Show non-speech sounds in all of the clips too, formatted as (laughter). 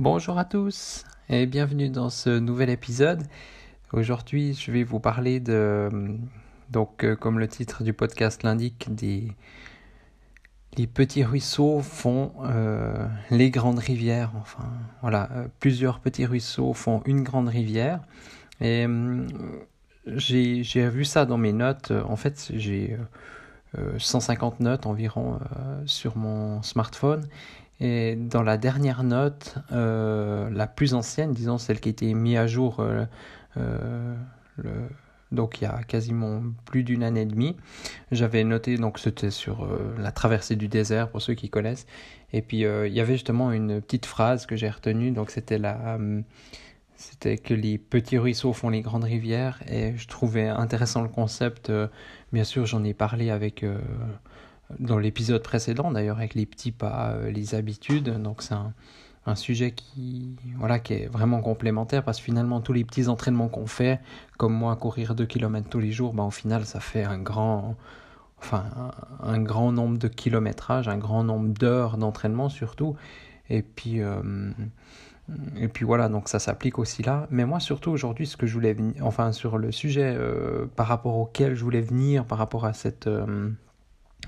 Bonjour à tous et bienvenue dans ce nouvel épisode. Aujourd'hui, je vais vous parler de, donc euh, comme le titre du podcast l'indique, des les petits ruisseaux font euh, les grandes rivières. Enfin, voilà, euh, plusieurs petits ruisseaux font une grande rivière. Et j'ai vu ça dans mes notes. En fait, j'ai 150 notes environ sur mon smartphone. Et dans la dernière note, euh, la plus ancienne, disons celle qui a été mise à jour euh, euh, donc il y a quasiment plus d'une année et demie, j'avais noté, donc c'était sur la traversée du désert pour ceux qui connaissent, et puis il y avait justement une petite phrase que j'ai retenue, donc c'était la... c'était que les petits ruisseaux font les grandes rivières et je trouvais intéressant le concept. bien sûr, j'en ai parlé avec dans l'épisode précédent d'ailleurs avec les petits pas, euh, les habitudes. Donc c'est un, sujet qui, voilà, qui est vraiment complémentaire parce que finalement tous les petits entraînements qu'on fait, comme moi courir 2 km tous les jours, ben, au final ça fait un grand, enfin, un, grand nombre de kilométrages, un grand nombre d'heures d'entraînement surtout. Et puis, euh, et puis voilà, donc ça s'applique aussi là. Mais moi surtout aujourd'hui, ce que je voulais venir, enfin sur le sujet euh, par rapport auquel je voulais venir, par rapport à cette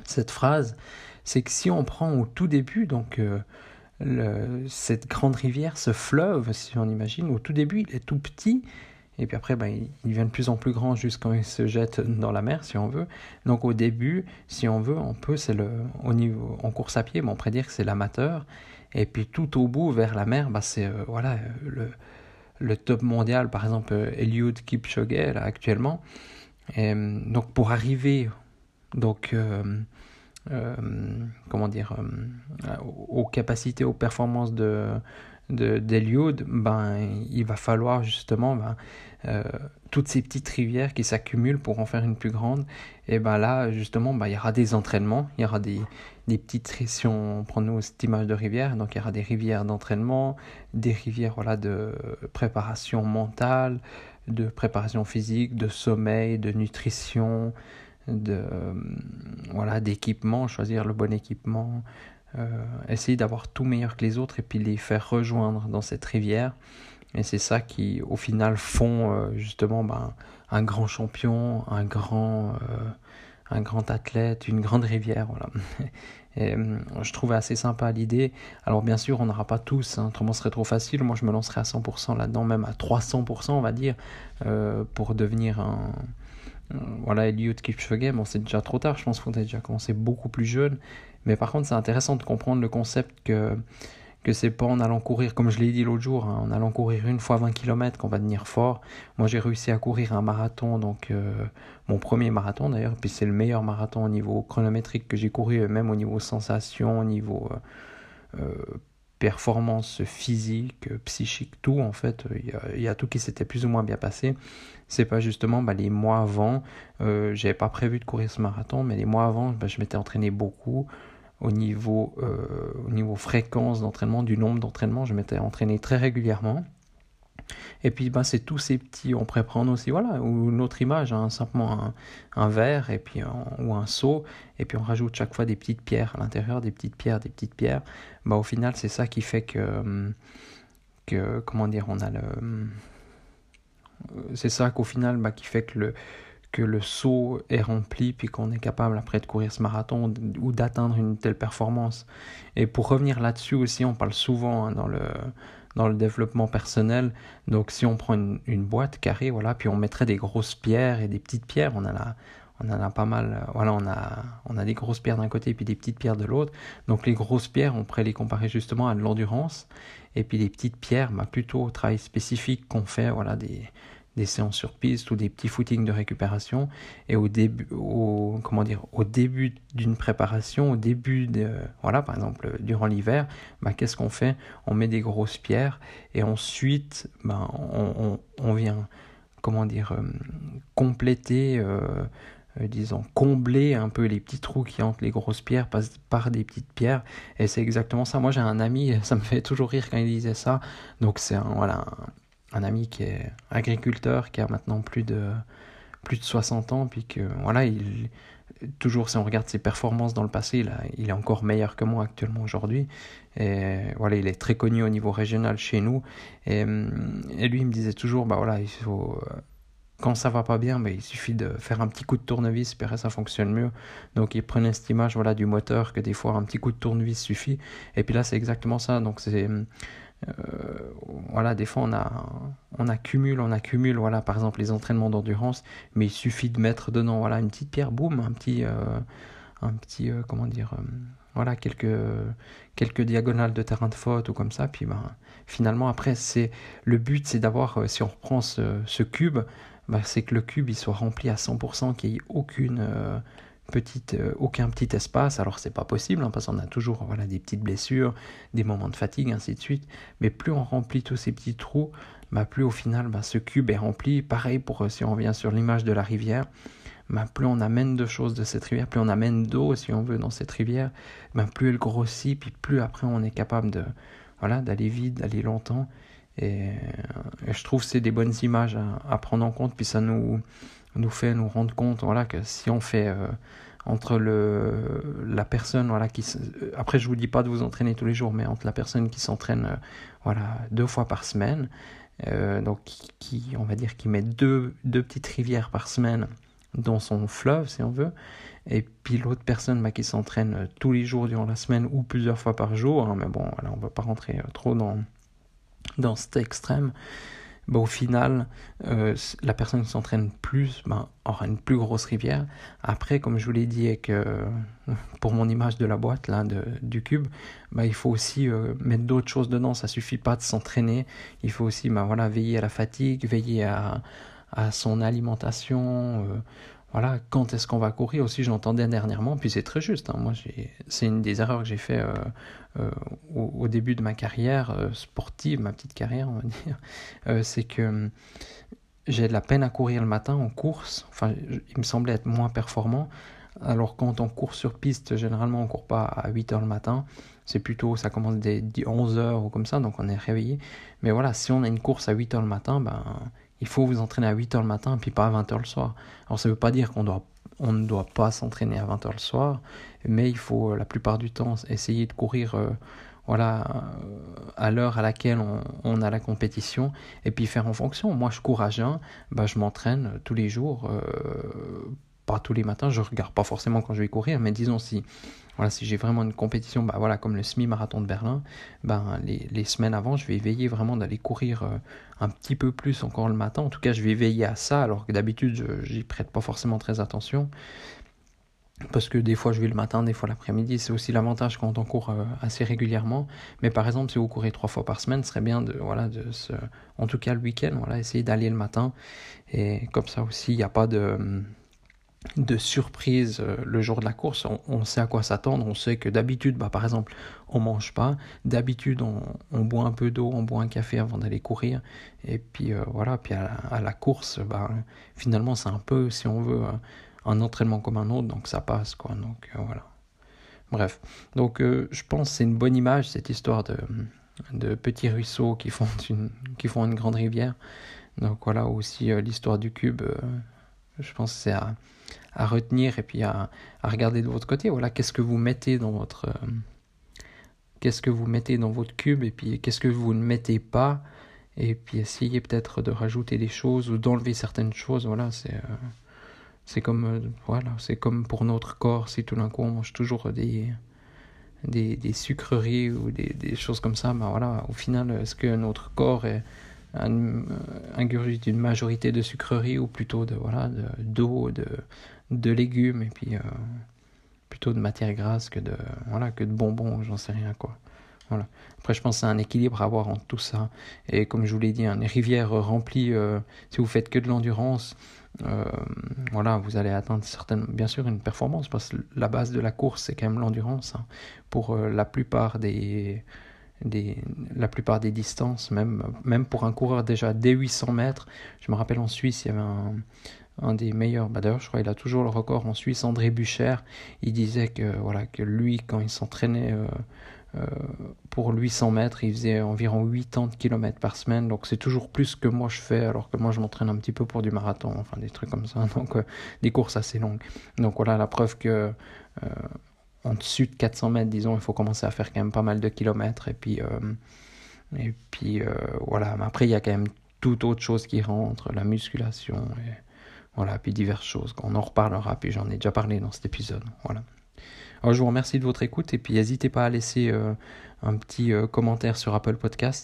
cette phrase, c'est que si on prend au tout début, donc euh, cette grande rivière, ce fleuve, si on imagine, au tout début, il est tout petit, et puis après, ben, il, devient de plus en plus grand jusqu'à il se jette dans la mer, si on veut. Donc au début, si on veut, on peut, c'est le, au niveau, en course à pied, on pourrait dire que c'est l'amateur, et puis tout au bout, vers la mer, ben, c'est euh, voilà, le, le, top mondial, par exemple, Eliud Kipchoge, là, actuellement. Et, donc pour arriver donc, euh, euh, comment dire, euh, aux capacités, aux performances de d'Eliud, ben, il va falloir justement ben, toutes ces petites rivières qui s'accumulent pour en faire une plus grande. Et ben là, justement, ben, il y aura des entraînements, il y aura des, des petites, si on prend cette image de rivière, donc il y aura des rivières d'entraînement, des rivières voilà, de préparation mentale, de préparation physique, de sommeil, de nutrition, de euh, voilà d'équipement, choisir le bon équipement, euh, essayer d'avoir tout meilleur que les autres et puis les faire rejoindre dans cette rivière. Et c'est ça qui, au final, font euh, justement ben, un grand champion, un grand, un grand athlète, une grande rivière. Voilà. (laughs) Et, je trouvais assez sympa l'idée. Alors bien sûr, on n'aura pas tous, hein, autrement ce serait trop facile. Moi, je me lancerai à 100% là-dedans, même à 300%, on va dire, pour devenir un, voilà, Eliud Kipchoge, bon, c'est déjà trop tard, je pense qu'on a déjà commencé beaucoup plus jeune. Mais par contre, c'est intéressant de comprendre le concept que, que c'est pas en allant courir, comme je l'ai dit l'autre jour, hein, en allant courir une fois 20 km qu'on va devenir fort. Moi, j'ai réussi à courir un marathon, donc euh, mon premier marathon d'ailleurs, puis c'est le meilleur marathon au niveau chronométrique que j'ai couru, même au niveau sensation, au niveau euh, performance physique, psychique, tout en fait, il y a, tout qui s'était plus ou moins bien passé. C'est pas justement bah, les mois avant, euh, j'avais pas prévu de courir ce marathon, mais les mois avant, bah, je m'étais entraîné beaucoup au niveau, euh, au niveau fréquence d'entraînement, du nombre d'entraînements, je m'étais entraîné très régulièrement. Et puis, ben, c'est tous ces petits, on pourrait prendre aussi, voilà, ou une autre image, hein, simplement un, un, verre et puis ou un seau, et puis on rajoute chaque fois des petites pierres à l'intérieur, des petites pierres, des petites pierres. Ben, au final, c'est ça qui fait que, que, comment dire, on a le. C'est ça qu'au final, ben, qui fait que le, que le seau est rempli puis qu'on est capable après de courir ce marathon ou d'atteindre une telle performance. Et pour revenir là-dessus aussi, on parle souvent hein, dans le dans le développement personnel. Donc si on prend une, boîte carrée, voilà, puis on mettrait des grosses pierres et des petites pierres, on en a, on en a pas mal. Voilà, on a, on a des grosses pierres d'un côté et puis des petites pierres de l'autre. Donc les grosses pierres, on pourrait les comparer justement à de l'endurance. Et puis les petites pierres, bah, plutôt au travail spécifique qu'on fait, voilà, des, des séances sur piste ou des petits footings de récupération. Et au début, au, comment dire, au début d'une préparation, au début de, voilà, par exemple, durant l'hiver, bah, qu'est-ce qu'on fait? On met des grosses pierres et ensuite, bah, on, on, vient, comment dire, euh, compléter, euh, euh, disons, combler un peu les petits trous qui entrent les grosses pierres par, des petites pierres. Et c'est exactement ça. Moi, j'ai un ami, (laughs) ça me fait toujours rire quand il disait ça. Donc, c'est voilà, un ami qui est agriculteur, qui a maintenant plus de, plus de 60 ans, puis que voilà, il, toujours si on regarde ses performances dans le passé, là, il est encore meilleur que moi actuellement aujourd'hui. Et voilà, il est très connu au niveau régional chez nous. Et, et lui, il me disait toujours, bah voilà, il faut, quand ça va pas bien, mais il suffit de faire un petit coup de tournevis, et ça fonctionne mieux. Donc il prenait cette image voilà, du moteur, que des fois un petit coup de tournevis suffit. Et puis là, c'est exactement ça. Donc c'est voilà, des fois on, a, on accumule, on accumule, voilà, par exemple les entraînements d'endurance, mais il suffit de mettre dedans, voilà, une petite pierre, boum, un petit, euh, un petit, euh, comment dire, voilà, quelques, quelques diagonales de terrain de faute ou comme ça, puis ben, finalement après c'est le but, c'est d'avoir, si on reprend ce, ce cube, ben, c'est que le cube il soit rempli à 100%, qu'il n'y ait aucune euh, aucun petit espace. Alors c'est pas possible hein, parce qu'on a toujours voilà, des petites blessures, des moments de fatigue, ainsi de suite. Mais plus on remplit tous ces petits trous, bah, plus au final bah, ce cube est rempli. Pareil pour euh, si on revient sur l'image de la rivière. Bah, plus on amène de choses de cette rivière, plus on amène d'eau si on veut dans cette rivière, bah, plus elle grossit, puis plus après on est capable de voilà d'aller vite, d'aller longtemps. Et, euh, je trouve que c'est des bonnes images à, prendre en compte, puis ça nous, nous fait nous rendre compte voilà, que si on fait entre le, la personne voilà, qui... Après, je vous dis pas de vous entraîner tous les jours, mais entre la personne qui s'entraîne euh, voilà, deux fois par semaine, euh, donc qui, on va dire, qui met deux, deux petites rivières par semaine dans son fleuve, si on veut, et puis l'autre personne bah, qui s'entraîne euh, tous les jours durant la semaine ou plusieurs fois par jour, hein, mais bon, voilà, on ne va pas rentrer trop dans, dans cet extrême. Bah, au final, euh, la personne qui s'entraîne plus bah, aura une plus grosse rivière. Après, comme je vous l'ai dit, et (laughs) pour mon image de la boîte, là, de, du cube, bah, il faut aussi euh, mettre d'autres choses dedans. Ça suffit pas de s'entraîner. Il faut aussi bah, voilà, veiller à la fatigue, veiller à, à son alimentation. Voilà, quand est-ce qu'on va courir aussi, j'entendais dernièrement, puis c'est très juste. Hein. moi, c'est une des erreurs que j'ai fait euh, euh, au, début de ma carrière euh, sportive, ma petite carrière, on va (laughs) dire. c'est que j'ai de la peine à courir le matin en course. Enfin, il me semblait être moins performant. Alors, quand on court sur piste, généralement, on court pas à 8 heures le matin. C'est plutôt, ça commence dès 11 heures ou comme ça, donc on est réveillé. Mais voilà, si on a une course à 8 heures le matin, ben il faut vous entraîner à 8h le matin, puis pas à 20h le soir. Alors ça ne veut pas dire qu'on doit, on ne doit pas s'entraîner à 20h le soir, mais il faut euh, la plupart du temps essayer de courir euh, voilà, euh, à l'heure à laquelle on, a la compétition, et puis faire en fonction. Moi je cours à jeun, bah, je m'entraîne tous les jours, pas tous les matins, je regarde pas forcément quand je vais courir, mais disons si voilà, si j'ai vraiment une compétition, bah voilà, comme le semi-marathon de Berlin, ben les, semaines avant, je vais veiller vraiment d'aller courir euh, un petit peu plus encore le matin. En tout cas, je vais veiller à ça, alors que d'habitude, j'y prête pas forcément très attention. Parce que des fois je vais le matin, des fois l'après-midi, c'est aussi l'avantage quand on court euh, assez régulièrement. Mais par exemple, si vous courez trois fois par semaine, ce serait bien de, voilà, de se, en tout cas le week-end, voilà, essayer d'aller le matin. Et comme ça aussi, il n'y a pas de, de surprise euh, le jour de la course. On, sait à quoi s'attendre. On sait que d'habitude, bah, par exemple, on mange pas. D'habitude, on, boit un peu d'eau, on boit un café avant d'aller courir. Et puis euh, voilà. Puis à la, course, bah, finalement, c'est un peu, si on veut, un entraînement comme un autre. Donc ça passe, quoi. Donc euh, voilà. Bref. Donc je pense c'est une bonne image cette histoire de, de petits ruisseaux qui font une, qui font une grande rivière. Donc voilà aussi l'histoire du cube. Je pense que c'est à à retenir et puis à, à, regarder de votre côté. Voilà, qu'est-ce que vous mettez dans votre euh, qu'est-ce que vous mettez dans votre cube et puis qu'est-ce que vous ne mettez pas? Et puis essayez peut-être de rajouter des choses ou d'enlever certaines choses. Voilà, c'est euh, c'est comme euh, voilà, c'est comme pour notre corps. Si tout d'un coup on mange toujours des des, des sucreries ou des, des, choses comme ça, ben voilà, au final, est-ce que notre corps est, ingurgite une majorité de sucreries ou plutôt de voilà d'eau, de, de légumes et puis euh, plutôt de matière grasse que de voilà que de bonbons j'en sais rien quoi Voilà. Après, je pense c'est un équilibre à avoir entre tout ça. Et comme je vous l'ai dit, une rivière remplie, si vous faites que de l'endurance, voilà, vous allez atteindre certaines, bien sûr une performance, parce que la base de la course, c'est quand même l'endurance. Hein. Pour la plupart des, la plupart des distances, même, même pour un coureur déjà dès 800 mètres. Je me rappelle en Suisse, il y avait un, un des meilleurs, bah d'ailleurs je crois qu'il a toujours le record en Suisse, André Bucher, il disait que, voilà, que lui, quand il s'entraînait euh, euh, pour 800 mètres, il faisait environ 80 km par semaine, donc c'est toujours plus que moi je fais, alors que moi je m'entraîne un petit peu pour du marathon, enfin des trucs comme ça, (laughs) donc euh, des courses assez longues. Donc voilà la preuve que en dessus de 400 mètres, disons, il faut commencer à faire quand même pas mal de kilomètres. Et puis, euh, et puis euh, voilà. Mais après, il y a quand même toute autre chose qui rentre, la musculation, et voilà, puis diverses choses. On en reparlera, puis j'en ai déjà parlé dans cet épisode. Voilà. Alors, je vous remercie de votre écoute, et puis n'hésitez pas à laisser euh, un petit commentaire sur Apple Podcast.